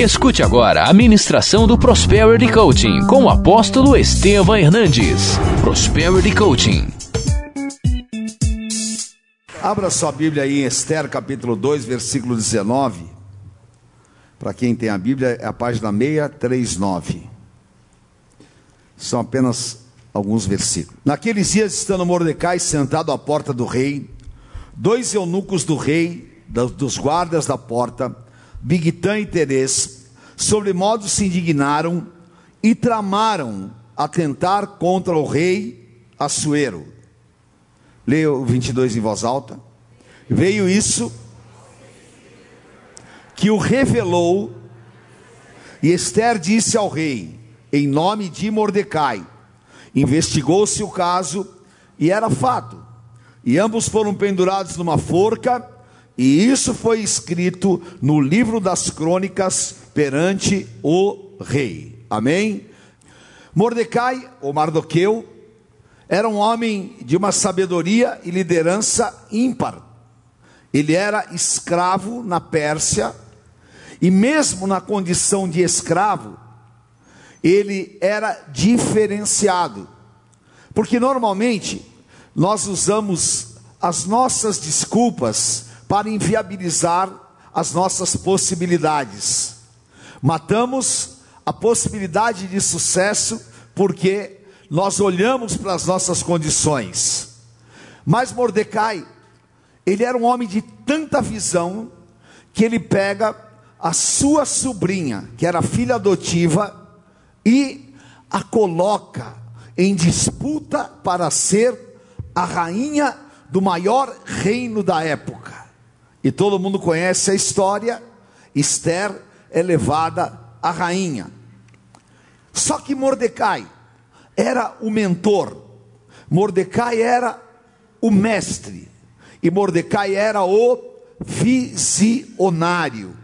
Escute agora a ministração do Prosperity Coaching com o apóstolo Estevam Hernandes. Prosperity Coaching. Abra sua Bíblia aí em Esther, capítulo 2, versículo 19. Para quem tem a Bíblia, é a página 639. São apenas alguns versículos. Naqueles dias, estando Mordecai sentado à porta do rei, dois eunucos do rei, dos guardas da porta, Bigtã e Teres, sobre modo se indignaram e tramaram atentar contra o rei Assuero. Leia o 22 em voz alta. Veio isso que o revelou, e Esther disse ao rei, em nome de Mordecai. Investigou-se o caso e era fato. E ambos foram pendurados numa forca e isso foi escrito no livro das crônicas perante o rei. Amém? Mordecai, ou Mardoqueu, era um homem de uma sabedoria e liderança ímpar. Ele era escravo na Pérsia, e mesmo na condição de escravo, ele era diferenciado. Porque normalmente nós usamos as nossas desculpas para inviabilizar as nossas possibilidades. Matamos a possibilidade de sucesso porque nós olhamos para as nossas condições. Mas Mordecai, ele era um homem de tanta visão que ele pega a sua sobrinha, que era filha adotiva, e a coloca em disputa para ser a rainha do maior reino da época. E todo mundo conhece a história. Esther é levada à rainha. Só que Mordecai era o mentor, Mordecai era o mestre, e Mordecai era o visionário,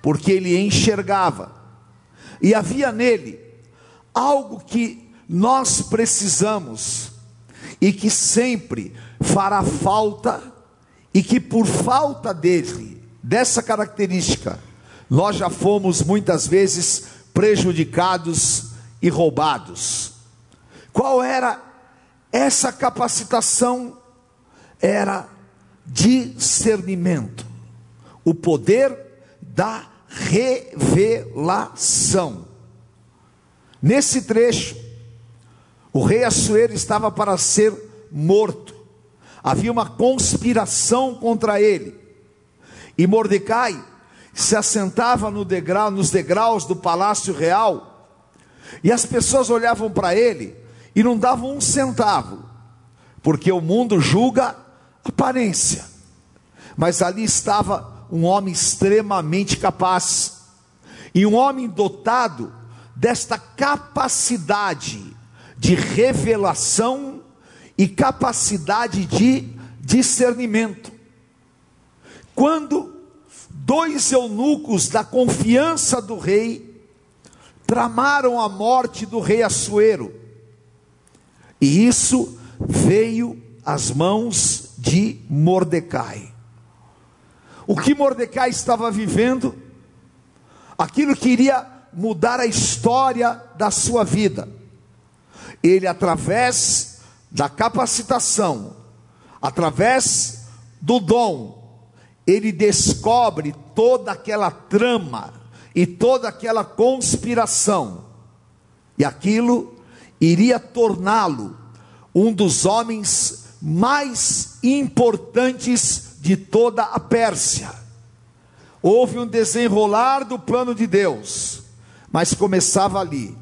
porque ele enxergava, e havia nele algo que nós precisamos e que sempre fará falta e que por falta dele, dessa característica, nós já fomos muitas vezes prejudicados e roubados. Qual era essa capacitação? Era discernimento, o poder da revelação. Nesse trecho, o rei Assuero estava para ser morto havia uma conspiração contra ele. E Mordecai se assentava no degrau, nos degraus do palácio real, e as pessoas olhavam para ele e não davam um centavo, porque o mundo julga aparência. Mas ali estava um homem extremamente capaz, e um homem dotado desta capacidade de revelação e capacidade de discernimento. Quando dois eunucos da confiança do rei tramaram a morte do rei Assuero, e isso veio às mãos de Mordecai. O que Mordecai estava vivendo, aquilo que iria mudar a história da sua vida, ele, através da capacitação, através do dom, ele descobre toda aquela trama e toda aquela conspiração, e aquilo iria torná-lo um dos homens mais importantes de toda a Pérsia. Houve um desenrolar do plano de Deus, mas começava ali.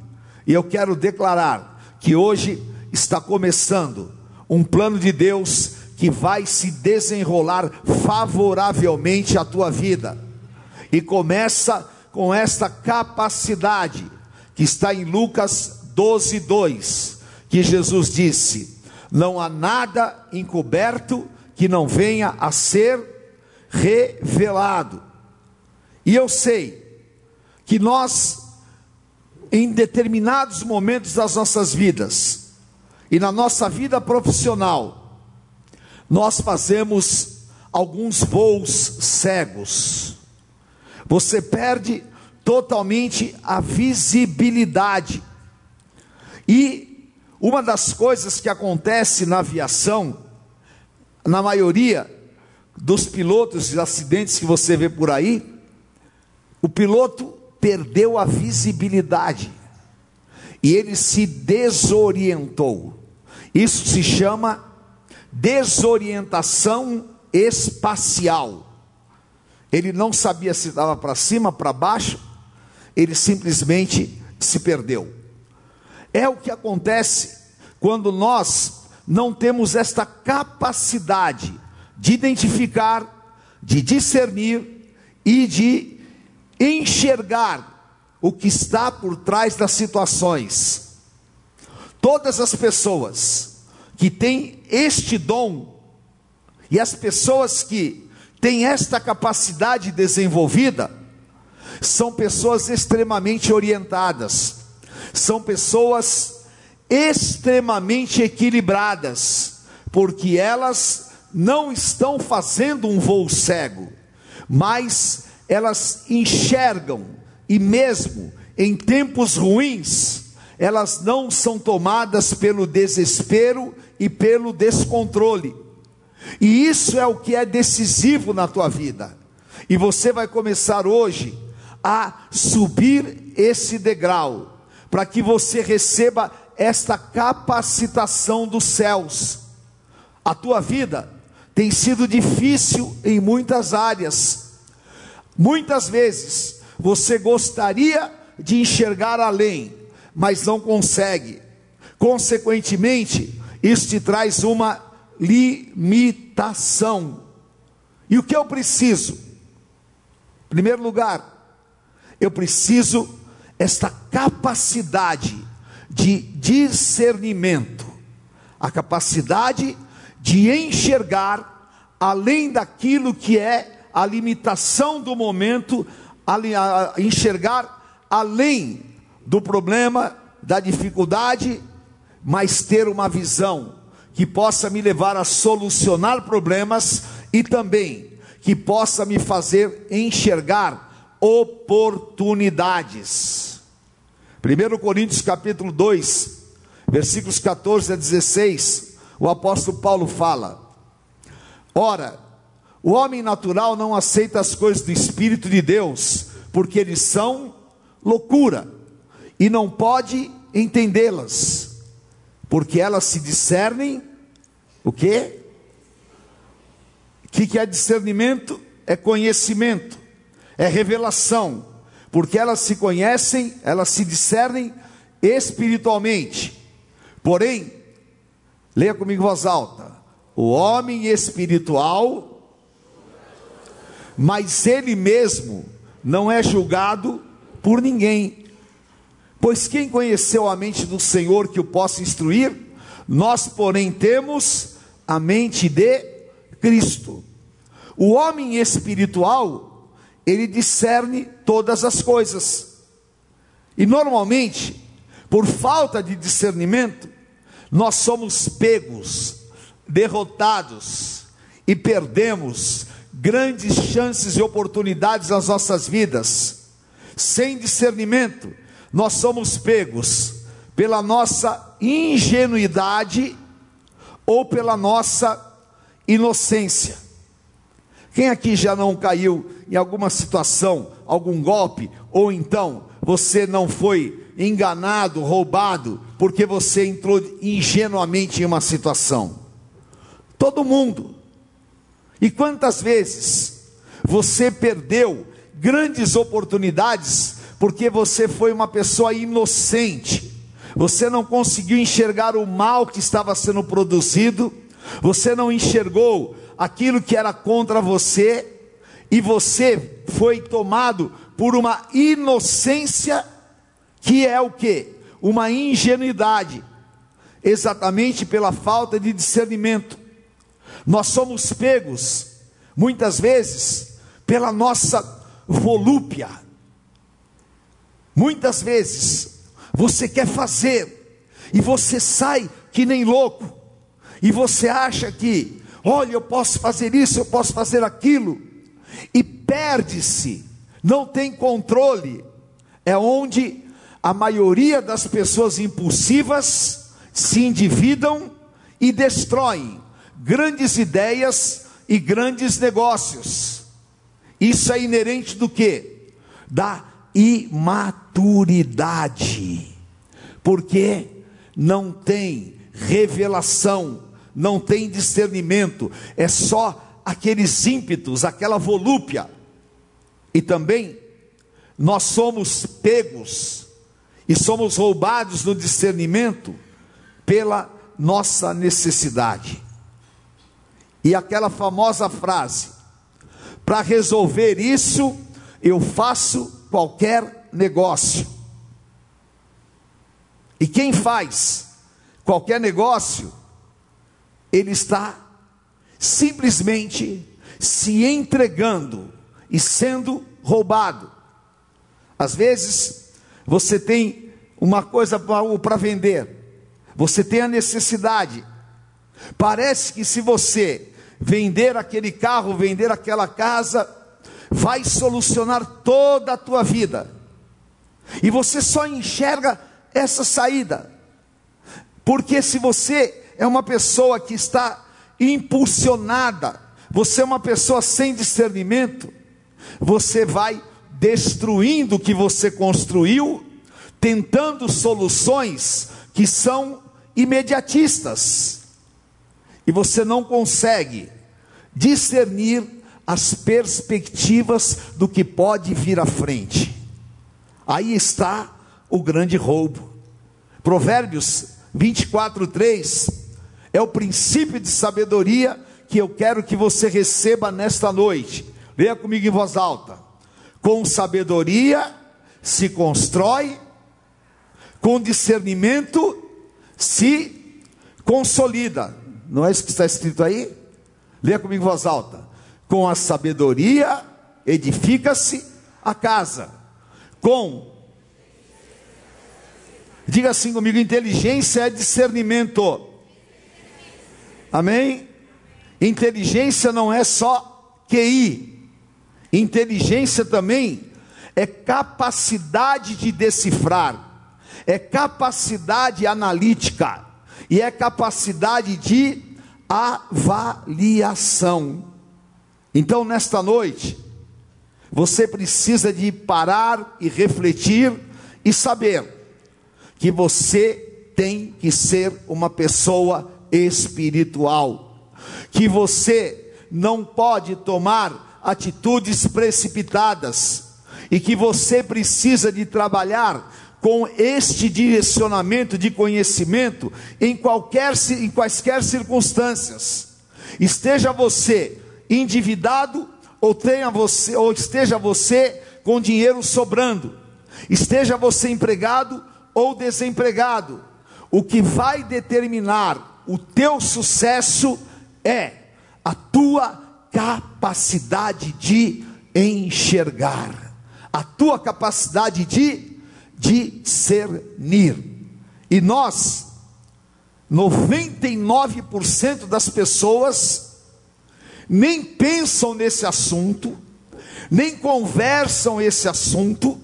E eu quero declarar que hoje está começando um plano de Deus que vai se desenrolar favoravelmente à tua vida. E começa com esta capacidade que está em Lucas 12, 2, que Jesus disse: Não há nada encoberto que não venha a ser revelado. E eu sei que nós, em determinados momentos das nossas vidas, e na nossa vida profissional, nós fazemos alguns voos cegos. Você perde totalmente a visibilidade. E uma das coisas que acontece na aviação, na maioria dos pilotos de acidentes que você vê por aí, o piloto perdeu a visibilidade e ele se desorientou. Isso se chama desorientação espacial. Ele não sabia se estava para cima, para baixo, ele simplesmente se perdeu. É o que acontece quando nós não temos esta capacidade de identificar, de discernir e de enxergar o que está por trás das situações. Todas as pessoas que têm este dom e as pessoas que têm esta capacidade desenvolvida são pessoas extremamente orientadas, são pessoas extremamente equilibradas, porque elas não estão fazendo um voo cego, mas elas enxergam, e mesmo em tempos ruins, elas não são tomadas pelo desespero e pelo descontrole. E isso é o que é decisivo na tua vida. E você vai começar hoje a subir esse degrau, para que você receba esta capacitação dos céus. A tua vida tem sido difícil em muitas áreas, Muitas vezes você gostaria de enxergar além, mas não consegue. Consequentemente, isso te traz uma limitação. E o que eu preciso? Em primeiro lugar, eu preciso esta capacidade de discernimento, a capacidade de enxergar além daquilo que é a limitação do momento, enxergar além do problema, da dificuldade, mas ter uma visão que possa me levar a solucionar problemas e também que possa me fazer enxergar oportunidades. 1 Coríntios capítulo 2, versículos 14 a 16, o apóstolo Paulo fala: Ora, o homem natural não aceita as coisas do Espírito de Deus, porque eles são loucura, e não pode entendê-las, porque elas se discernem, o quê? O que, que é discernimento? É conhecimento, é revelação, porque elas se conhecem, elas se discernem espiritualmente. Porém, leia comigo voz alta: o homem espiritual mas ele mesmo não é julgado por ninguém. Pois quem conheceu a mente do Senhor que o possa instruir? Nós, porém, temos a mente de Cristo. O homem espiritual, ele discerne todas as coisas. E normalmente, por falta de discernimento, nós somos pegos, derrotados e perdemos grandes chances e oportunidades nas nossas vidas. Sem discernimento, nós somos pegos pela nossa ingenuidade ou pela nossa inocência. Quem aqui já não caiu em alguma situação, algum golpe, ou então você não foi enganado, roubado, porque você entrou ingenuamente em uma situação? Todo mundo. E quantas vezes você perdeu grandes oportunidades porque você foi uma pessoa inocente, você não conseguiu enxergar o mal que estava sendo produzido, você não enxergou aquilo que era contra você, e você foi tomado por uma inocência que é o que? Uma ingenuidade, exatamente pela falta de discernimento. Nós somos pegos, muitas vezes, pela nossa volúpia. Muitas vezes, você quer fazer, e você sai que nem louco, e você acha que, olha, eu posso fazer isso, eu posso fazer aquilo, e perde-se, não tem controle, é onde a maioria das pessoas impulsivas se endividam e destroem grandes ideias e grandes negócios. Isso é inerente do que? Da imaturidade. Porque não tem revelação, não tem discernimento, é só aqueles ímpetos, aquela volúpia. E também nós somos pegos e somos roubados no discernimento pela nossa necessidade. E aquela famosa frase: para resolver isso, eu faço qualquer negócio. E quem faz qualquer negócio, ele está simplesmente se entregando e sendo roubado. Às vezes, você tem uma coisa para vender, você tem a necessidade. Parece que se você vender aquele carro, vender aquela casa, vai solucionar toda a tua vida. E você só enxerga essa saída. Porque se você é uma pessoa que está impulsionada, você é uma pessoa sem discernimento, você vai destruindo o que você construiu, tentando soluções que são imediatistas. E você não consegue discernir as perspectivas do que pode vir à frente. Aí está o grande roubo. Provérbios 24, 3 é o princípio de sabedoria que eu quero que você receba nesta noite. Leia comigo em voz alta. Com sabedoria se constrói, com discernimento se consolida. Não é isso que está escrito aí? Leia comigo em voz alta. Com a sabedoria edifica-se a casa, com Diga assim comigo: inteligência é discernimento. Amém? Inteligência não é só QI. Inteligência também é capacidade de decifrar, é capacidade analítica e é capacidade de avaliação. Então, nesta noite, você precisa de parar e refletir e saber que você tem que ser uma pessoa espiritual, que você não pode tomar atitudes precipitadas e que você precisa de trabalhar com este direcionamento de conhecimento em qualquer em quaisquer circunstâncias. Esteja você endividado ou tenha você ou esteja você com dinheiro sobrando. Esteja você empregado ou desempregado, o que vai determinar o teu sucesso é a tua capacidade de enxergar, a tua capacidade de discernir. E nós, 99% das pessoas, nem pensam nesse assunto, nem conversam esse assunto,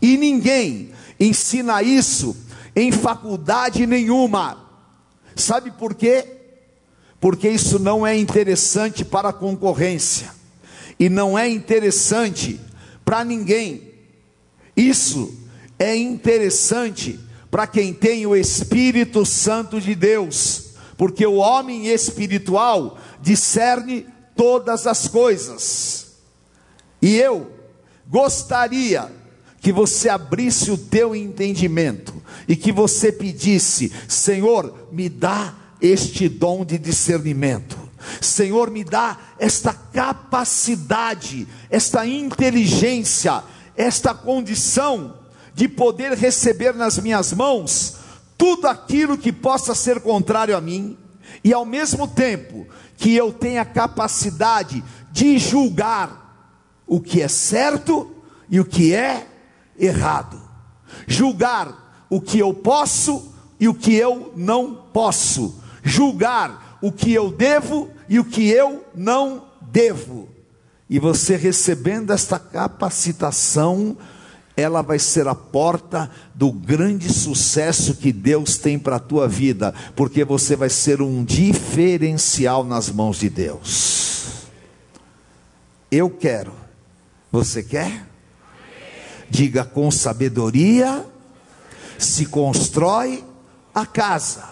e ninguém ensina isso em faculdade nenhuma. Sabe por quê? Porque isso não é interessante para a concorrência e não é interessante para ninguém. Isso é interessante para quem tem o Espírito Santo de Deus, porque o homem espiritual discerne todas as coisas. E eu gostaria que você abrisse o teu entendimento e que você pedisse: Senhor, me dá este dom de discernimento. Senhor, me dá esta capacidade, esta inteligência, esta condição de poder receber nas minhas mãos tudo aquilo que possa ser contrário a mim, e ao mesmo tempo que eu tenha capacidade de julgar o que é certo e o que é errado, julgar o que eu posso e o que eu não posso, julgar o que eu devo e o que eu não devo. E você recebendo esta capacitação, ela vai ser a porta do grande sucesso que Deus tem para a tua vida, porque você vai ser um diferencial nas mãos de Deus. Eu quero. Você quer? Diga com sabedoria se constrói a casa,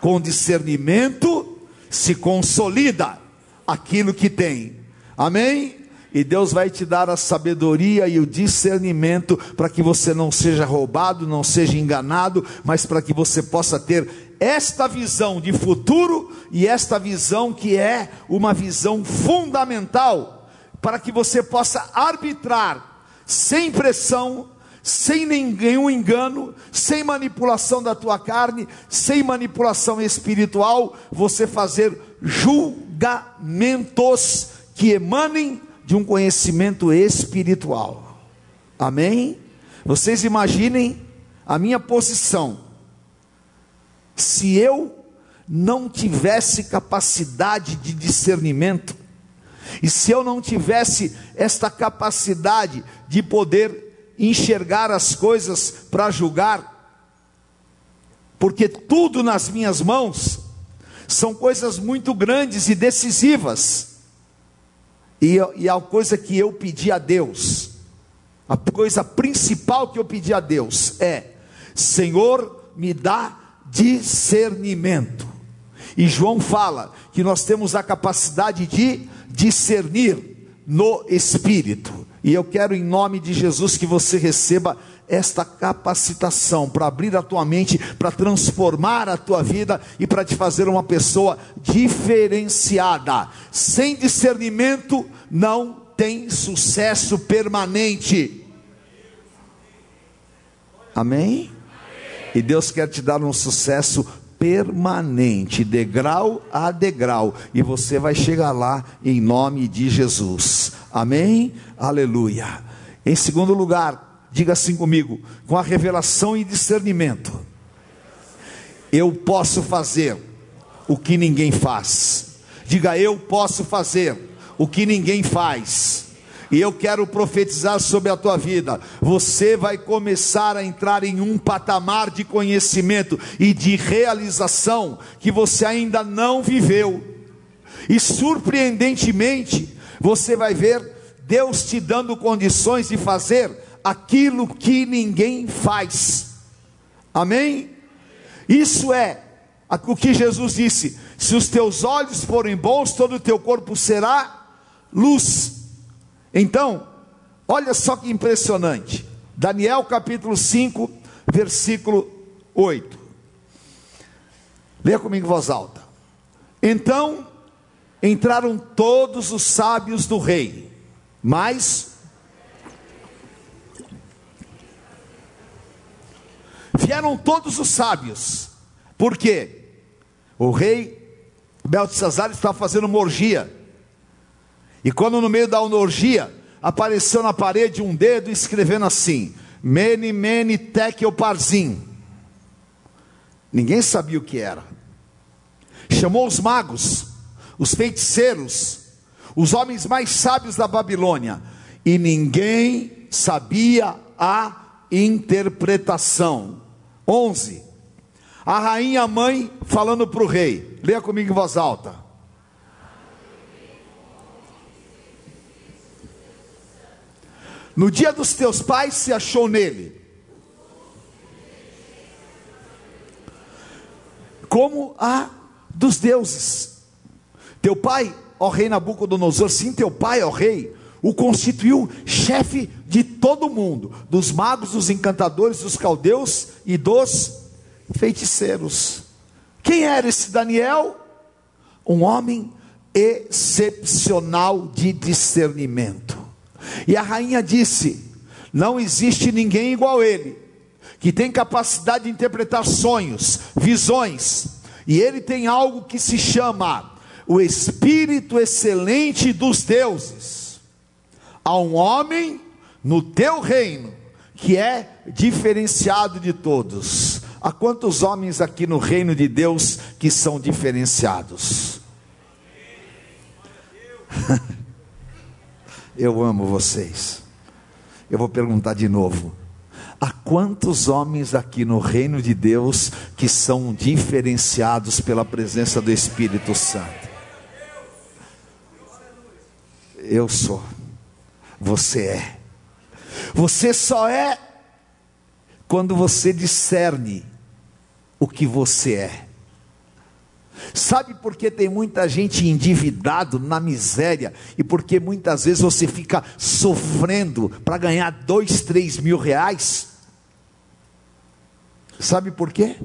com discernimento se consolida aquilo que tem. Amém? E Deus vai te dar a sabedoria e o discernimento para que você não seja roubado, não seja enganado, mas para que você possa ter esta visão de futuro e esta visão que é uma visão fundamental para que você possa arbitrar sem pressão, sem nenhum engano, sem manipulação da tua carne, sem manipulação espiritual, você fazer julgamentos que emanem de um conhecimento espiritual. Amém? Vocês imaginem a minha posição. Se eu não tivesse capacidade de discernimento, e se eu não tivesse esta capacidade de poder enxergar as coisas para julgar, porque tudo nas minhas mãos são coisas muito grandes e decisivas. E, e a coisa que eu pedi a Deus, a coisa principal que eu pedi a Deus é: Senhor, me dá discernimento. E João fala que nós temos a capacidade de discernir no espírito. E eu quero, em nome de Jesus, que você receba esta capacitação para abrir a tua mente, para transformar a tua vida e para te fazer uma pessoa diferenciada. Sem discernimento não tem sucesso permanente. Amém? E Deus quer te dar um sucesso permanente, degrau a degrau, e você vai chegar lá em nome de Jesus. Amém? Aleluia. Em segundo lugar, Diga assim comigo: com a revelação e discernimento, eu posso fazer o que ninguém faz. Diga, eu posso fazer o que ninguém faz. E eu quero profetizar sobre a tua vida. Você vai começar a entrar em um patamar de conhecimento e de realização que você ainda não viveu. E surpreendentemente, você vai ver Deus te dando condições de fazer aquilo que ninguém faz. Amém? Isso é o que Jesus disse: se os teus olhos forem bons, todo o teu corpo será luz. Então, olha só que impressionante. Daniel capítulo 5, versículo 8. Leia comigo em voz alta. Então entraram todos os sábios do rei, mas Vieram todos os sábios. Por quê? O rei Beltesazar estava fazendo uma orgia. E quando no meio da orgia apareceu na parede um dedo escrevendo assim: Mene, mene, tekel, parzim. Ninguém sabia o que era. Chamou os magos, os feiticeiros, os homens mais sábios da Babilônia, e ninguém sabia a interpretação. 11. A rainha mãe falando para o rei. Leia comigo em voz alta. No dia dos teus pais se achou nele. Como a dos deuses. Teu pai, ó rei Nabucodonosor, sim, teu pai, ó rei, o constituiu chefe de todo mundo, dos magos, dos encantadores, dos caldeus e dos feiticeiros. Quem era esse Daniel? Um homem excepcional de discernimento. E a rainha disse: Não existe ninguém igual a ele, que tem capacidade de interpretar sonhos, visões, e ele tem algo que se chama o espírito excelente dos deuses a um homem no teu reino que é diferenciado de todos. Há quantos homens aqui no reino de Deus que são diferenciados? Eu amo vocês. Eu vou perguntar de novo. quantos homens aqui no reino de Deus que são diferenciados pela presença do Espírito Santo? Eu sou, você é. Você só é quando você discerne o que você é. Sabe por que tem muita gente endividado na miséria e porque muitas vezes você fica sofrendo para ganhar dois, três mil reais? Sabe por quê?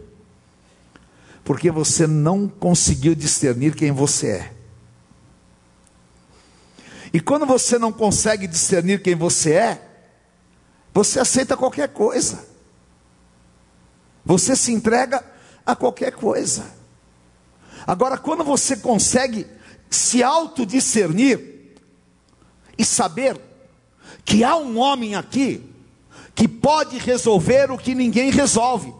Porque você não conseguiu discernir quem você é. E quando você não consegue discernir quem você é, você aceita qualquer coisa. Você se entrega a qualquer coisa. Agora, quando você consegue se autodiscernir e saber que há um homem aqui que pode resolver o que ninguém resolve,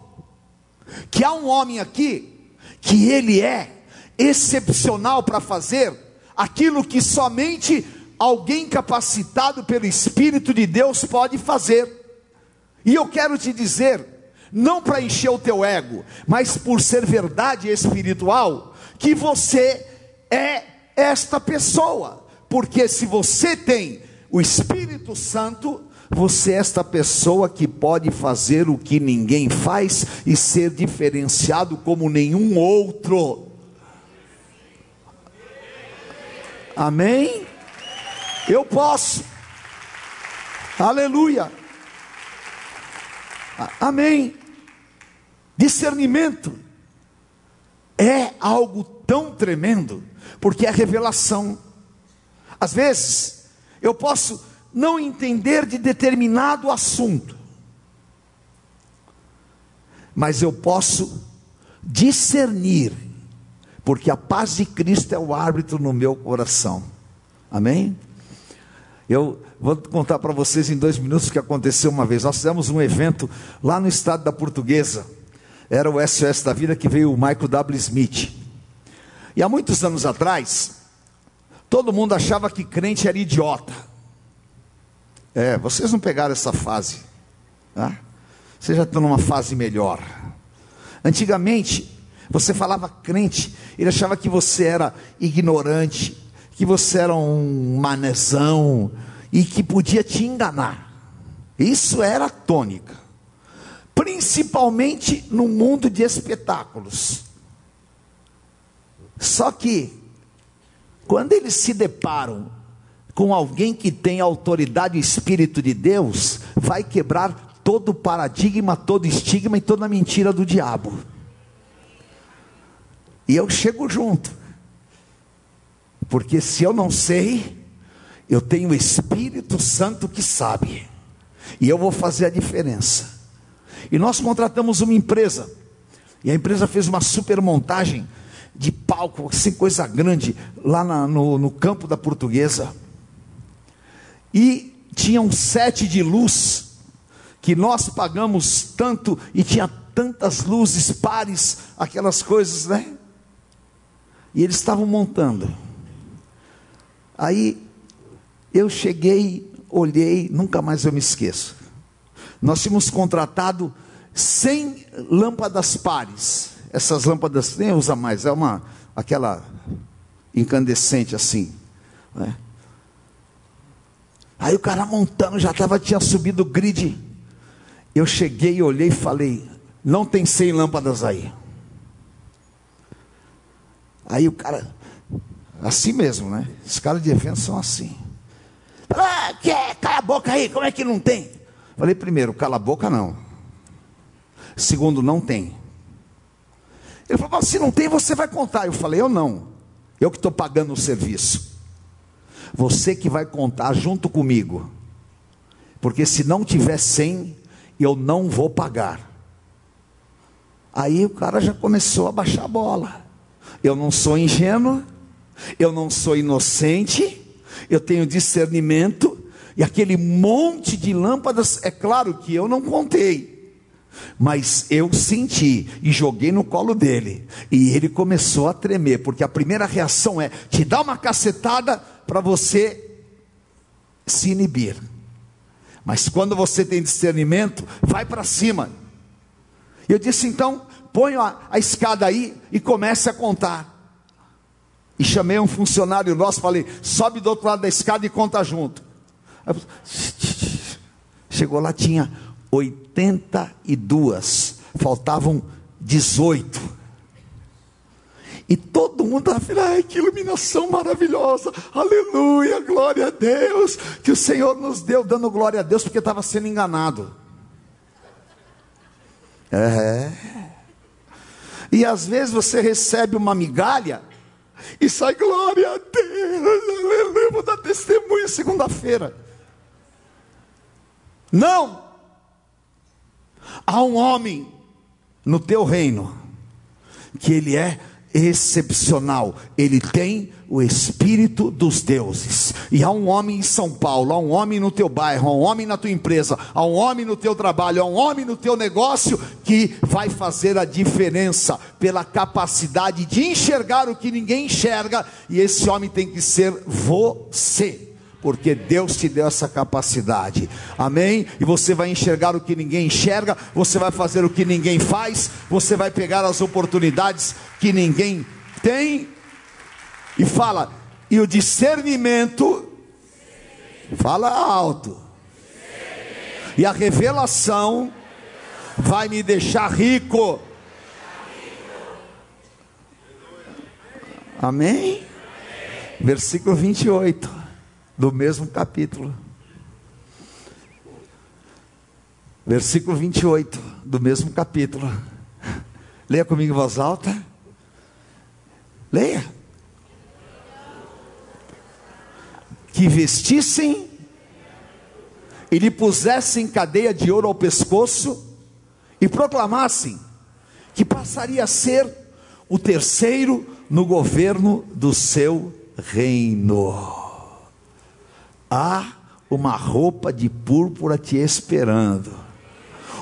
que há um homem aqui que ele é excepcional para fazer aquilo que somente alguém capacitado pelo Espírito de Deus pode fazer. E eu quero te dizer, não para encher o teu ego, mas por ser verdade espiritual, que você é esta pessoa. Porque se você tem o Espírito Santo, você é esta pessoa que pode fazer o que ninguém faz e ser diferenciado como nenhum outro. Amém? Eu posso. Aleluia. Amém. Discernimento é algo tão tremendo, porque é revelação. Às vezes, eu posso não entender de determinado assunto, mas eu posso discernir, porque a paz de Cristo é o árbitro no meu coração. Amém? Eu vou contar para vocês em dois minutos o que aconteceu uma vez. Nós fizemos um evento lá no estado da Portuguesa. Era o SOS da Vida que veio o Michael W. Smith. E há muitos anos atrás, todo mundo achava que crente era idiota. É, vocês não pegaram essa fase. Tá? Vocês já estão numa fase melhor. Antigamente, você falava crente, ele achava que você era ignorante, que você era um manezão e que podia te enganar. Isso era a tônica. Principalmente no mundo de espetáculos. Só que, quando eles se deparam com alguém que tem autoridade e espírito de Deus, vai quebrar todo o paradigma, todo estigma e toda a mentira do diabo. E eu chego junto. Porque se eu não sei, eu tenho o Espírito Santo que sabe. E eu vou fazer a diferença. E nós contratamos uma empresa. E a empresa fez uma super montagem de palco, assim, coisa grande, lá na, no, no campo da portuguesa. E tinha um sete de luz, que nós pagamos tanto, e tinha tantas luzes pares, aquelas coisas, né? E eles estavam montando. Aí eu cheguei, olhei, nunca mais eu me esqueço. Nós tínhamos contratado 100 lâmpadas pares. Essas lâmpadas nem usa mais, é uma aquela incandescente assim. Né? Aí o cara montando, já tava, tinha subido o grid. Eu cheguei, olhei e falei: Não tem 100 lâmpadas aí. Aí o cara, Assim mesmo, né? Os caras de evento são assim. Ah, que é? Cala a boca aí, como é que não tem? Falei, primeiro, cala a boca não. Segundo, não tem. Ele falou, se não tem, você vai contar. Eu falei, eu não. Eu que estou pagando o serviço. Você que vai contar junto comigo. Porque se não tiver 100, eu não vou pagar. Aí o cara já começou a baixar a bola. Eu não sou ingênuo eu não sou inocente, eu tenho discernimento, e aquele monte de lâmpadas, é claro que eu não contei, mas eu senti e joguei no colo dele, e ele começou a tremer, porque a primeira reação é te dar uma cacetada para você se inibir. Mas quando você tem discernimento, vai para cima. Eu disse então, põe a, a escada aí e comece a contar. E chamei um funcionário nosso, falei, sobe do outro lado da escada e conta junto. Chegou lá, tinha 82, faltavam 18. E todo mundo estava ai, que iluminação maravilhosa, aleluia, glória a Deus, que o Senhor nos deu, dando glória a Deus, porque estava sendo enganado. É. E às vezes você recebe uma migalha e sai, glória a Deus, aleluia, vou dar testemunho segunda-feira. Não! Há um homem no teu reino que ele é excepcional. Ele tem o espírito dos deuses. E há um homem em São Paulo, há um homem no teu bairro, há um homem na tua empresa, há um homem no teu trabalho, há um homem no teu negócio que vai fazer a diferença pela capacidade de enxergar o que ninguém enxerga, e esse homem tem que ser você porque Deus te deu essa capacidade, amém? E você vai enxergar o que ninguém enxerga, você vai fazer o que ninguém faz, você vai pegar as oportunidades que ninguém tem, e fala, e o discernimento, fala alto, e a revelação vai me deixar rico, amém? Versículo 28 do mesmo capítulo. Versículo 28 do mesmo capítulo. Leia comigo em voz alta. Leia. Que vestissem e lhe pusessem cadeia de ouro ao pescoço e proclamassem que passaria a ser o terceiro no governo do seu reino há uma roupa de púrpura te esperando.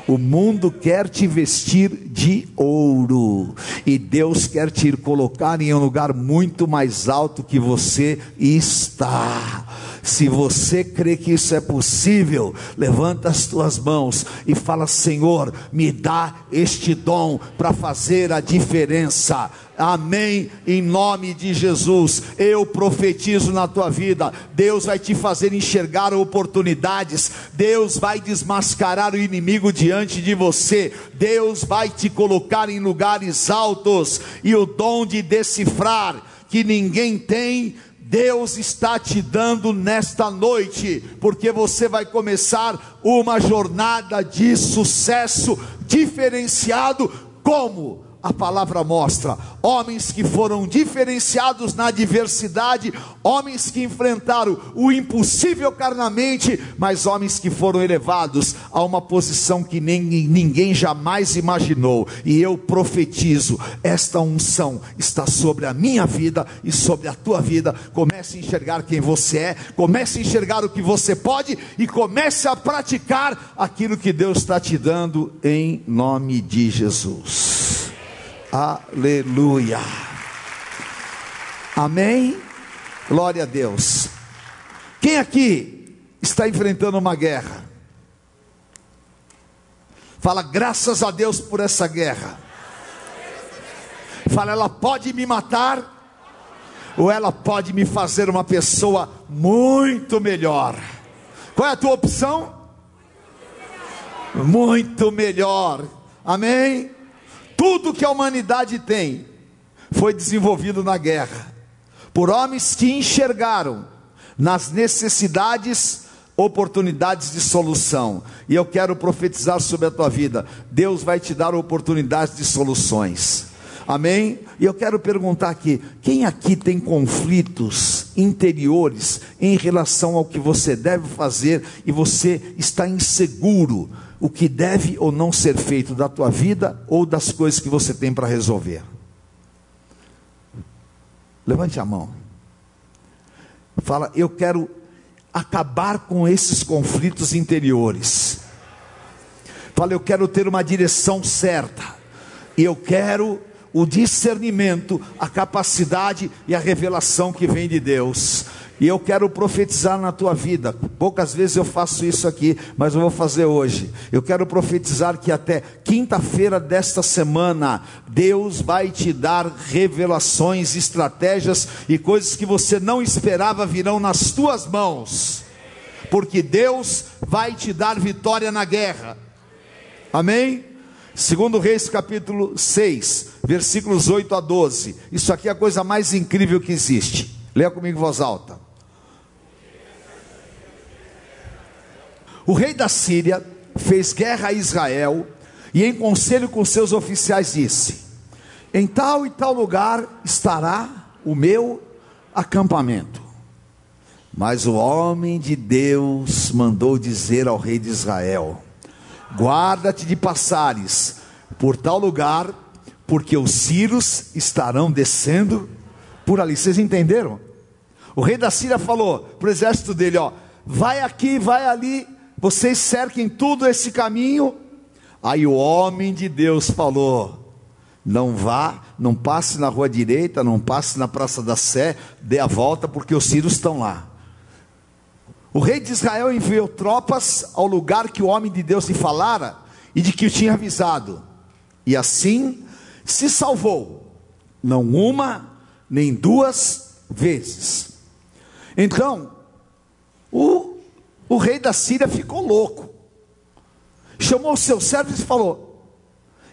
O mundo quer te vestir de ouro, e Deus quer te colocar em um lugar muito mais alto que você está. Se você crê que isso é possível, levanta as tuas mãos e fala: Senhor, me dá este dom para fazer a diferença. Amém. Em nome de Jesus, eu profetizo na tua vida. Deus vai te fazer enxergar oportunidades. Deus vai desmascarar o inimigo diante de você. Deus vai te colocar em lugares altos e o dom de decifrar que ninguém tem Deus está te dando nesta noite, porque você vai começar uma jornada de sucesso diferenciado. Como a palavra mostra. Homens que foram diferenciados na adversidade, homens que enfrentaram o impossível carnamente, mas homens que foram elevados a uma posição que ninguém jamais imaginou. E eu profetizo: esta unção está sobre a minha vida e sobre a tua vida. Comece a enxergar quem você é, comece a enxergar o que você pode e comece a praticar aquilo que Deus está te dando em nome de Jesus. Aleluia. Amém? Glória a Deus. Quem aqui está enfrentando uma guerra? Fala, graças a Deus por essa guerra. Fala, ela pode me matar, ou ela pode me fazer uma pessoa muito melhor. Qual é a tua opção? Muito melhor. Amém? Tudo que a humanidade tem foi desenvolvido na guerra, por homens que enxergaram nas necessidades oportunidades de solução. E eu quero profetizar sobre a tua vida: Deus vai te dar oportunidades de soluções. Amém? E eu quero perguntar aqui: quem aqui tem conflitos interiores em relação ao que você deve fazer e você está inseguro? O que deve ou não ser feito da tua vida ou das coisas que você tem para resolver. Levante a mão. Fala, eu quero acabar com esses conflitos interiores. Fala, eu quero ter uma direção certa. E eu quero o discernimento, a capacidade e a revelação que vem de Deus. E eu quero profetizar na tua vida. Poucas vezes eu faço isso aqui, mas eu vou fazer hoje. Eu quero profetizar que até quinta-feira desta semana, Deus vai te dar revelações, estratégias e coisas que você não esperava virão nas tuas mãos. Porque Deus vai te dar vitória na guerra. Amém? Segundo Reis capítulo 6, versículos 8 a 12. Isso aqui é a coisa mais incrível que existe. Leia comigo em voz alta. O rei da Síria fez guerra a Israel e, em conselho com seus oficiais, disse: Em tal e tal lugar estará o meu acampamento. Mas o homem de Deus mandou dizer ao rei de Israel: Guarda-te de passares por tal lugar, porque os sírios estarão descendo por ali. Vocês entenderam? O rei da Síria falou para o exército dele: Ó, vai aqui, vai ali, vocês cerquem tudo esse caminho. Aí o homem de Deus falou: Não vá, não passe na rua direita, não passe na Praça da Sé, dê a volta, porque os sírios estão lá. O rei de Israel enviou tropas ao lugar que o homem de Deus lhe falara e de que o tinha avisado, e assim se salvou, não uma, nem duas vezes. Então, o o rei da Síria ficou louco. Chamou os seus servos e falou: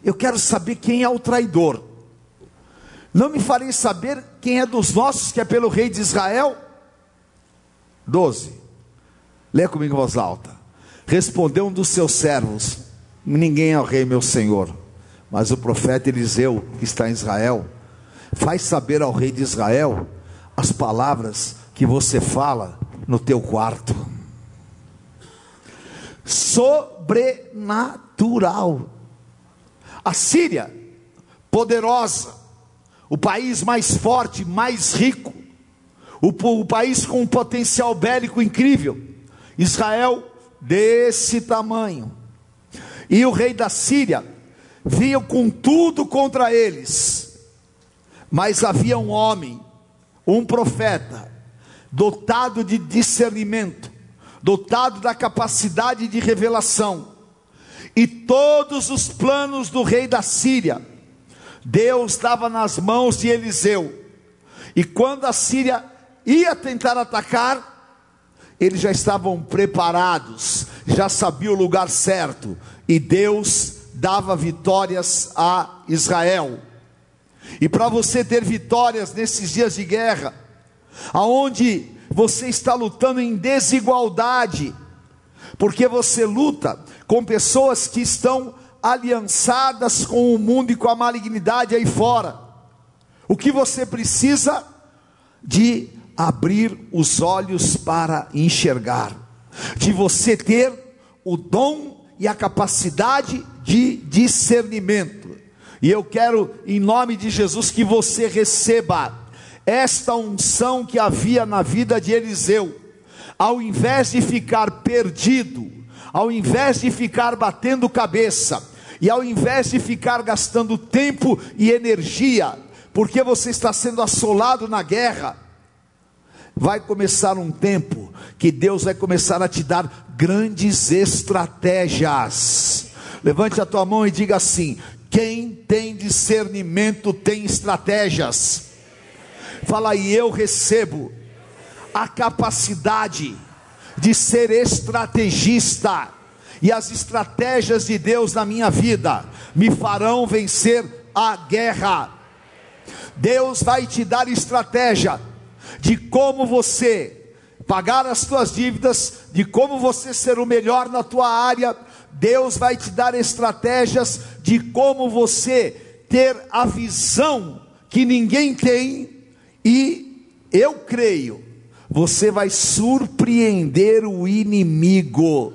Eu quero saber quem é o traidor. Não me farei saber quem é dos nossos que é pelo rei de Israel? 12. Lê comigo em voz alta. Respondeu um dos seus servos: Ninguém é o rei, meu senhor. Mas o profeta Eliseu, que está em Israel, faz saber ao rei de Israel as palavras que você fala no teu quarto sobrenatural. A Síria, poderosa, o país mais forte, mais rico, o, o país com um potencial bélico incrível. Israel, desse tamanho. E o rei da Síria vinha com tudo contra eles. Mas havia um homem, um profeta, dotado de discernimento, dotado da capacidade de revelação, e todos os planos do rei da Síria, Deus estava nas mãos de Eliseu, e quando a Síria ia tentar atacar, eles já estavam preparados, já sabiam o lugar certo, e Deus dava vitórias a Israel. E para você ter vitórias nesses dias de guerra, aonde você está lutando em desigualdade, porque você luta com pessoas que estão aliançadas com o mundo e com a malignidade aí fora. O que você precisa de abrir os olhos para enxergar, de você ter o dom e a capacidade de discernimento. E eu quero, em nome de Jesus, que você receba esta unção que havia na vida de Eliseu, ao invés de ficar perdido, ao invés de ficar batendo cabeça, e ao invés de ficar gastando tempo e energia, porque você está sendo assolado na guerra, vai começar um tempo que Deus vai começar a te dar grandes estratégias. Levante a tua mão e diga assim: quem tem discernimento tem estratégias. Fala aí, eu recebo a capacidade de ser estrategista, e as estratégias de Deus na minha vida me farão vencer a guerra. Deus vai te dar estratégia de como você pagar as suas dívidas, de como você ser o melhor na tua área. Deus vai te dar estratégias de como você ter a visão que ninguém tem e eu creio, você vai surpreender o inimigo,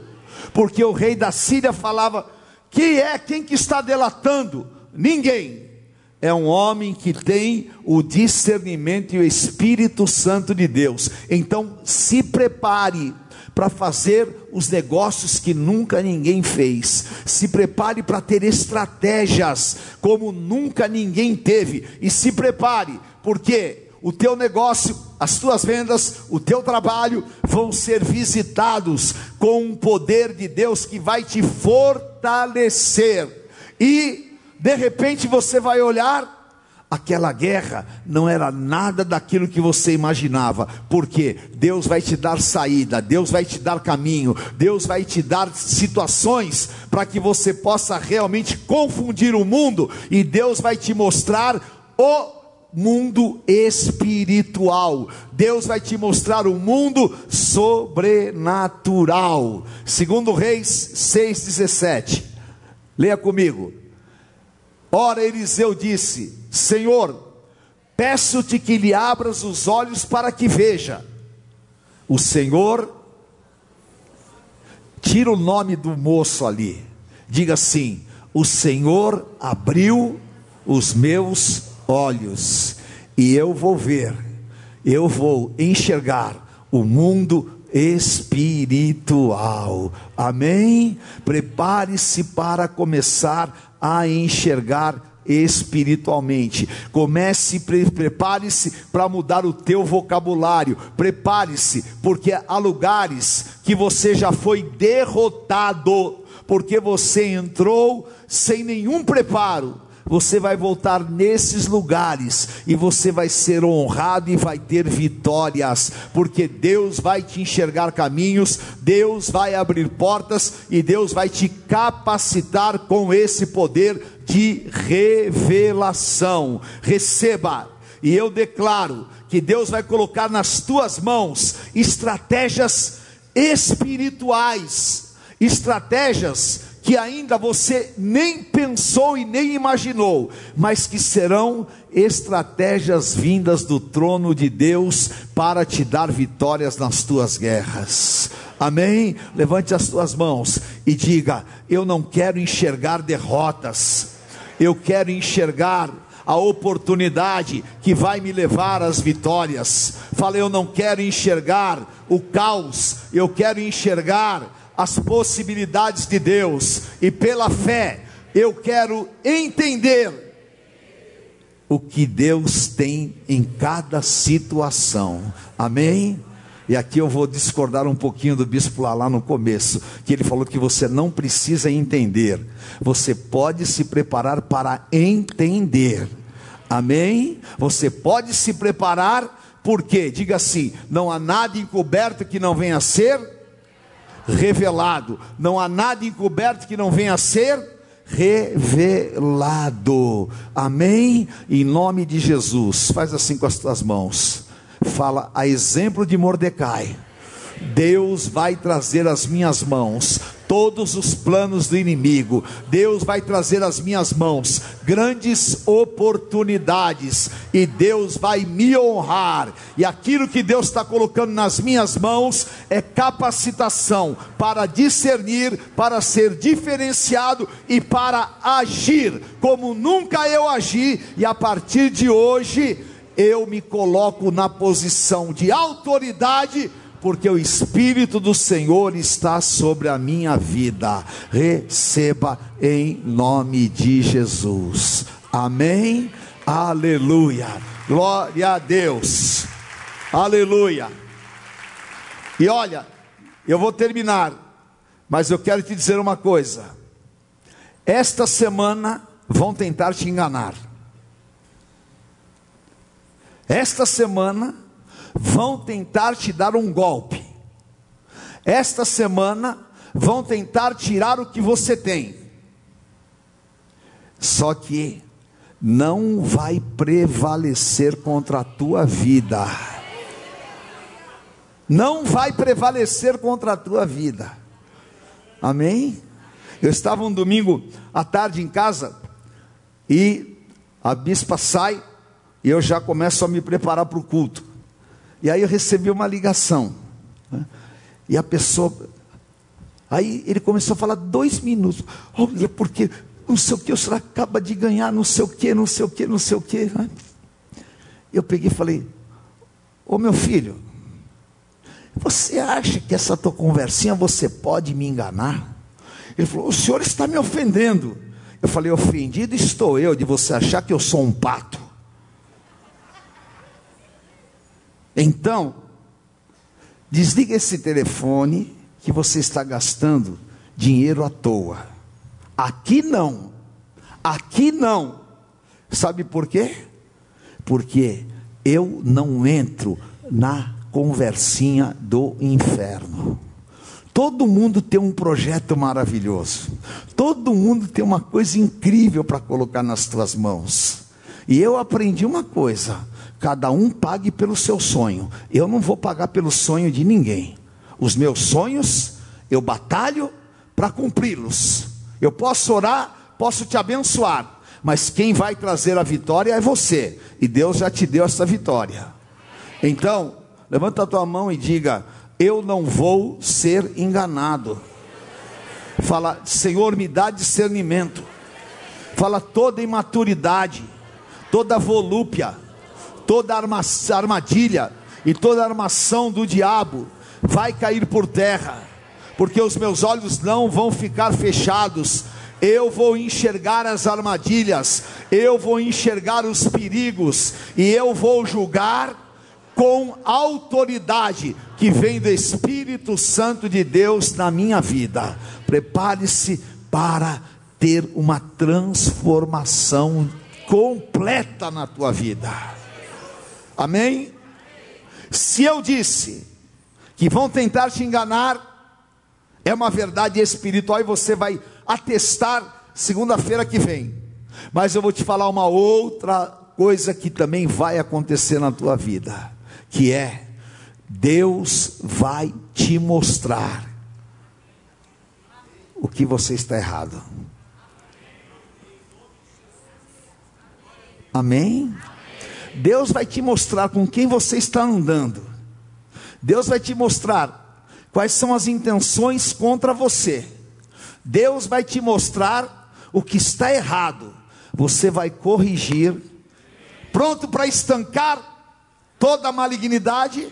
porque o rei da Síria falava: quem é quem que está delatando? Ninguém. É um homem que tem o discernimento e o Espírito Santo de Deus. Então, se prepare para fazer os negócios que nunca ninguém fez. Se prepare para ter estratégias como nunca ninguém teve. E se prepare, porque o teu negócio as tuas vendas, o teu trabalho vão ser visitados com um poder de Deus que vai te fortalecer. E de repente você vai olhar aquela guerra não era nada daquilo que você imaginava, porque Deus vai te dar saída, Deus vai te dar caminho, Deus vai te dar situações para que você possa realmente confundir o mundo e Deus vai te mostrar o mundo espiritual. Deus vai te mostrar o mundo sobrenatural. Segundo Reis 6:17. Leia comigo. Ora Eliseu disse: Senhor, peço-te que lhe abras os olhos para que veja. O Senhor, tira o nome do moço ali, diga assim: O Senhor abriu os meus olhos, e eu vou ver, eu vou enxergar o mundo espiritual. Amém? Prepare-se para começar a enxergar espiritualmente. Comece, prepare-se para mudar o teu vocabulário. Prepare-se, porque há lugares que você já foi derrotado, porque você entrou sem nenhum preparo você vai voltar nesses lugares e você vai ser honrado e vai ter vitórias, porque Deus vai te enxergar caminhos, Deus vai abrir portas e Deus vai te capacitar com esse poder de revelação. Receba, e eu declaro que Deus vai colocar nas tuas mãos estratégias espirituais, estratégias que ainda você nem pensou e nem imaginou, mas que serão estratégias vindas do trono de Deus para te dar vitórias nas tuas guerras. Amém? Levante as tuas mãos e diga: Eu não quero enxergar derrotas, eu quero enxergar a oportunidade que vai me levar às vitórias. Fala, eu não quero enxergar o caos, eu quero enxergar as possibilidades de Deus e pela fé eu quero entender o que Deus tem em cada situação. Amém? E aqui eu vou discordar um pouquinho do bispo lá, lá no começo, que ele falou que você não precisa entender, você pode se preparar para entender. Amém? Você pode se preparar, porque, diga assim: não há nada encoberto que não venha a ser revelado. Não há nada encoberto que não venha a ser revelado. Amém? Em nome de Jesus. Faz assim com as tuas mãos. Fala a exemplo de Mordecai. Deus vai trazer as minhas mãos todos os planos do inimigo. Deus vai trazer às minhas mãos grandes oportunidades e Deus vai me honrar. E aquilo que Deus está colocando nas minhas mãos é capacitação para discernir, para ser diferenciado e para agir como nunca eu agi. E a partir de hoje eu me coloco na posição de autoridade porque o Espírito do Senhor está sobre a minha vida. Receba em nome de Jesus. Amém. Aleluia. Glória a Deus. Aleluia. E olha, eu vou terminar, mas eu quero te dizer uma coisa. Esta semana vão tentar te enganar. Esta semana vão tentar te dar um golpe. Esta semana vão tentar tirar o que você tem. Só que não vai prevalecer contra a tua vida. Não vai prevalecer contra a tua vida. Amém? Eu estava um domingo à tarde em casa e a bispa sai e eu já começo a me preparar para o culto. E aí eu recebi uma ligação. Né? E a pessoa. Aí ele começou a falar dois minutos. Olha, porque não sei o que, o senhor acaba de ganhar, não sei o que, não sei o que, não sei o que. Né? Eu peguei e falei: Ô meu filho, você acha que essa tua conversinha você pode me enganar? Ele falou: O senhor está me ofendendo. Eu falei: Ofendido estou eu de você achar que eu sou um pato. Então, desliga esse telefone que você está gastando dinheiro à toa. Aqui não. Aqui não. Sabe por quê? Porque eu não entro na conversinha do inferno. Todo mundo tem um projeto maravilhoso. Todo mundo tem uma coisa incrível para colocar nas tuas mãos. E eu aprendi uma coisa: cada um pague pelo seu sonho. Eu não vou pagar pelo sonho de ninguém. Os meus sonhos, eu batalho para cumpri-los. Eu posso orar, posso te abençoar, mas quem vai trazer a vitória é você, e Deus já te deu essa vitória. Então, levanta a tua mão e diga: Eu não vou ser enganado. Fala, Senhor, me dá discernimento. Fala toda imaturidade, toda volúpia, toda armadilha e toda armação do diabo vai cair por terra, porque os meus olhos não vão ficar fechados. Eu vou enxergar as armadilhas, eu vou enxergar os perigos e eu vou julgar com autoridade que vem do Espírito Santo de Deus na minha vida. Prepare-se para ter uma transformação completa na tua vida. Amém? Se eu disse que vão tentar te enganar, é uma verdade espiritual e você vai atestar segunda-feira que vem. Mas eu vou te falar uma outra coisa que também vai acontecer na tua vida que é Deus vai te mostrar o que você está errado. Amém? Deus vai te mostrar com quem você está andando. Deus vai te mostrar quais são as intenções contra você. Deus vai te mostrar o que está errado. Você vai corrigir, pronto para estancar toda malignidade,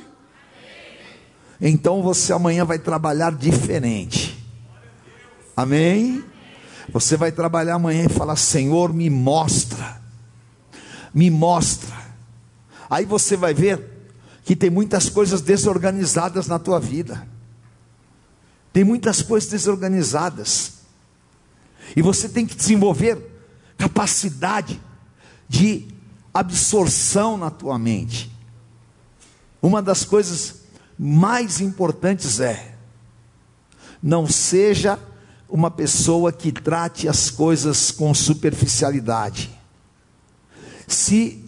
então você amanhã vai trabalhar diferente. Amém? Você vai trabalhar amanhã e falar: Senhor, me mostra, me mostra. Aí você vai ver que tem muitas coisas desorganizadas na tua vida. Tem muitas coisas desorganizadas. E você tem que desenvolver capacidade de absorção na tua mente. Uma das coisas mais importantes é: não seja uma pessoa que trate as coisas com superficialidade. Se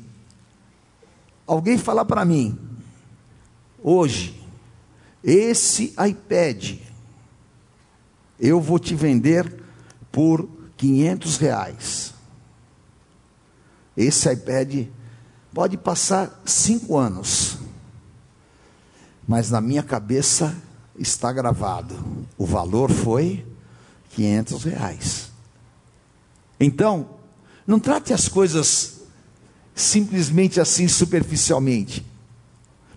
alguém falar para mim, hoje, esse iPad, eu vou te vender por 500 reais. Esse iPad pode passar cinco anos mas na minha cabeça está gravado: o valor foi 500 reais. Então, não trate as coisas simplesmente assim superficialmente.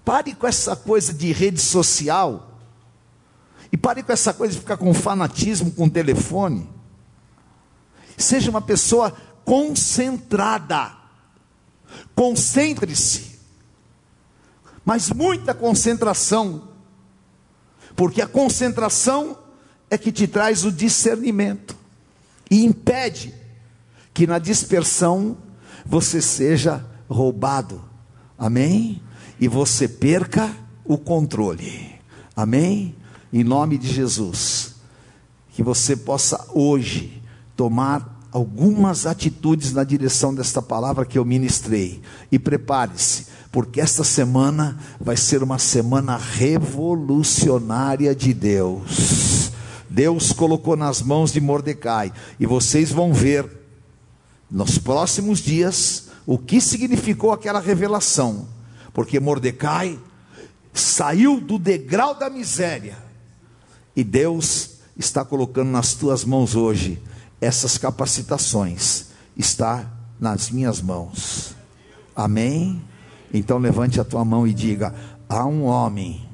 Pare com essa coisa de rede social. E pare com essa coisa de ficar com fanatismo com telefone. Seja uma pessoa concentrada. Concentre-se mas muita concentração, porque a concentração é que te traz o discernimento e impede que na dispersão você seja roubado, amém? E você perca o controle, amém? Em nome de Jesus, que você possa hoje tomar algumas atitudes na direção desta palavra que eu ministrei, e prepare-se porque esta semana vai ser uma semana revolucionária de Deus. Deus colocou nas mãos de Mordecai, e vocês vão ver nos próximos dias o que significou aquela revelação, porque Mordecai saiu do degrau da miséria, e Deus está colocando nas tuas mãos hoje essas capacitações, está nas minhas mãos. Amém? Então levante a tua mão e diga: há um homem.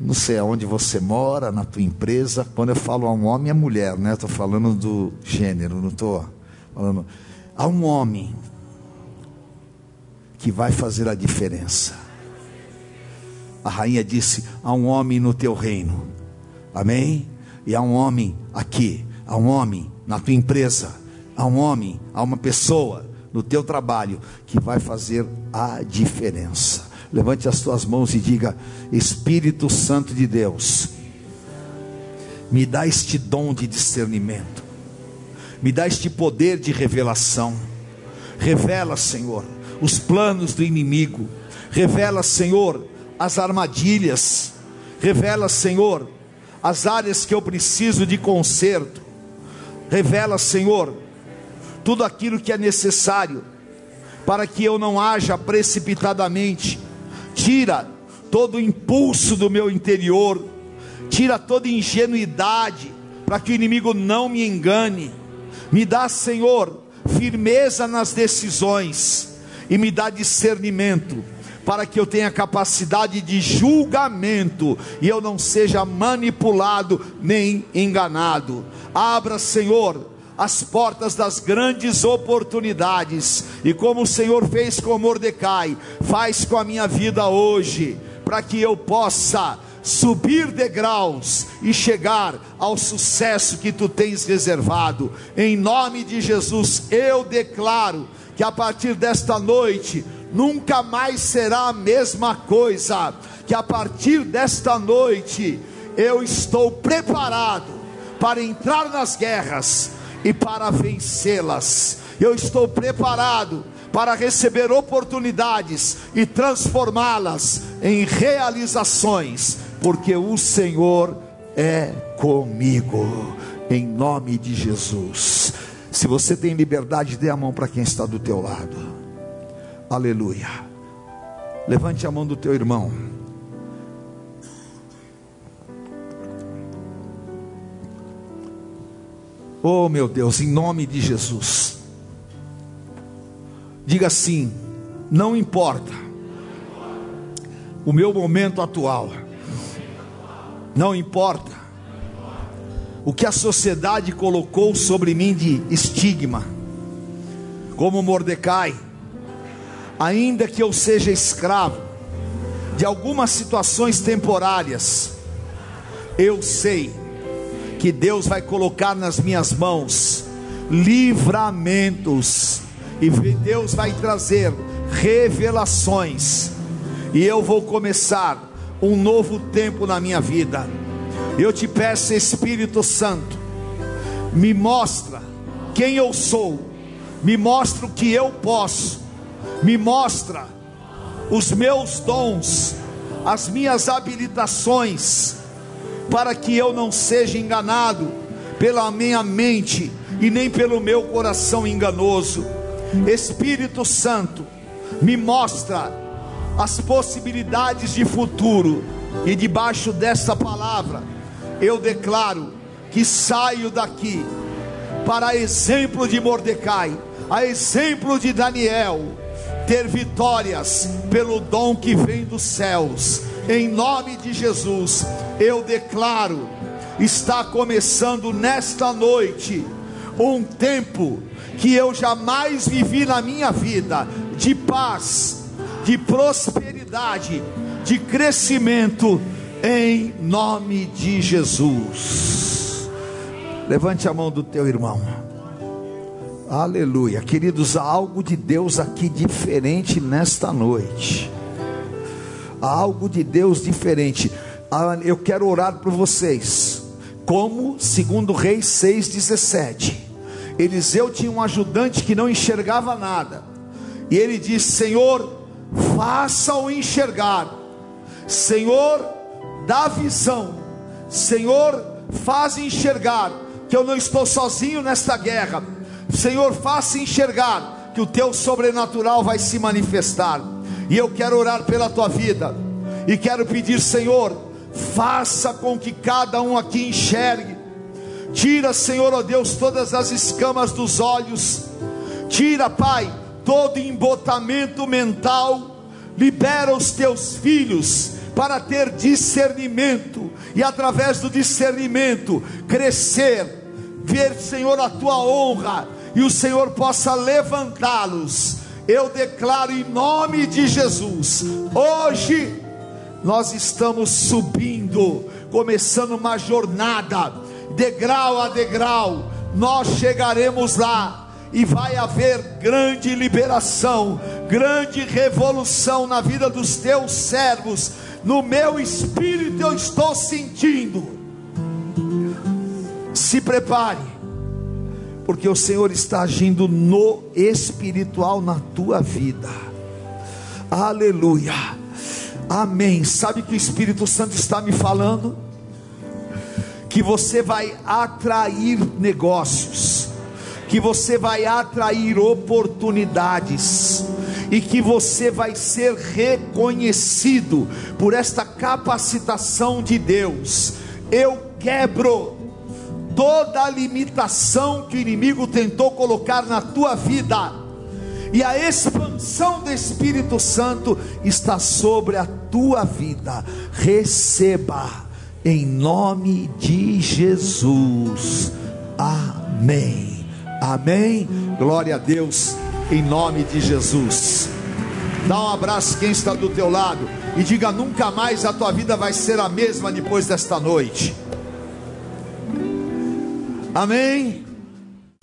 Não sei aonde você mora, na tua empresa. Quando eu falo a um homem, é mulher, né? Estou falando do gênero, não estou Há um homem que vai fazer a diferença. A rainha disse: Há um homem no teu reino, amém? E há um homem aqui, há um homem na tua empresa, há um homem, há uma pessoa no teu trabalho que vai fazer a diferença. Levante as tuas mãos e diga: Espírito Santo de Deus, me dá este dom de discernimento, me dá este poder de revelação. Revela, Senhor, os planos do inimigo, revela, Senhor, as armadilhas, revela, Senhor, as áreas que eu preciso de conserto, revela, Senhor, tudo aquilo que é necessário para que eu não haja precipitadamente, tira todo o impulso do meu interior. Tira toda ingenuidade, para que o inimigo não me engane. Me dá, Senhor, firmeza nas decisões e me dá discernimento para que eu tenha capacidade de julgamento e eu não seja manipulado nem enganado. Abra, Senhor, as portas das grandes oportunidades, e como o Senhor fez com Mordecai, faz com a minha vida hoje, para que eu possa subir degraus e chegar ao sucesso que tu tens reservado. Em nome de Jesus, eu declaro que a partir desta noite nunca mais será a mesma coisa. Que a partir desta noite eu estou preparado para entrar nas guerras e para vencê-las. Eu estou preparado para receber oportunidades e transformá-las em realizações porque o Senhor é comigo, em nome de Jesus. Se você tem liberdade, dê a mão para quem está do teu lado. Aleluia. Levante a mão do teu irmão. Oh, meu Deus, em nome de Jesus. Diga assim: não importa o meu momento atual não importa o que a sociedade colocou sobre mim de estigma, como Mordecai, ainda que eu seja escravo de algumas situações temporárias, eu sei que Deus vai colocar nas minhas mãos livramentos, e Deus vai trazer revelações, e eu vou começar um novo tempo na minha vida. Eu te peço, Espírito Santo, me mostra quem eu sou, me mostra o que eu posso, me mostra os meus dons, as minhas habilitações, para que eu não seja enganado pela minha mente e nem pelo meu coração enganoso. Espírito Santo, me mostra as possibilidades de futuro, e debaixo dessa palavra, eu declaro que saio daqui para exemplo de Mordecai, a exemplo de Daniel, ter vitórias pelo dom que vem dos céus. Em nome de Jesus, eu declaro: está começando nesta noite um tempo que eu jamais vivi na minha vida de paz, de prosperidade, de crescimento, em nome de Jesus. Levante a mão do teu irmão. Aleluia. Queridos, há algo de Deus aqui diferente nesta noite. Há algo de Deus diferente. Ah, eu quero orar por vocês. Como, segundo Reis 6,17, Eliseu tinha um ajudante que não enxergava nada. E ele disse: Senhor, faça-o enxergar. Senhor, dá visão. Senhor, faz enxergar que eu não estou sozinho nesta guerra. Senhor, faça enxergar que o teu sobrenatural vai se manifestar. E eu quero orar pela tua vida. E quero pedir, Senhor, faça com que cada um aqui enxergue. Tira, Senhor, ó Deus, todas as escamas dos olhos. Tira, Pai, todo embotamento mental, libera os teus filhos para ter discernimento e através do discernimento crescer, ver, Senhor, a tua honra e o Senhor possa levantá-los. Eu declaro em nome de Jesus, hoje nós estamos subindo, começando uma jornada, degrau a degrau, nós chegaremos lá e vai haver grande liberação, grande revolução na vida dos teus servos. No meu espírito eu estou sentindo. Se prepare, porque o Senhor está agindo no espiritual na tua vida. Aleluia. Amém. Sabe que o Espírito Santo está me falando? Que você vai atrair negócios que você vai atrair oportunidades e que você vai ser reconhecido por esta capacitação de Deus. Eu quebro toda a limitação que o inimigo tentou colocar na tua vida. E a expansão do Espírito Santo está sobre a tua vida. Receba em nome de Jesus. Amém. Amém. Glória a Deus, em nome de Jesus. Dá um abraço quem está do teu lado e diga: nunca mais a tua vida vai ser a mesma depois desta noite. Amém.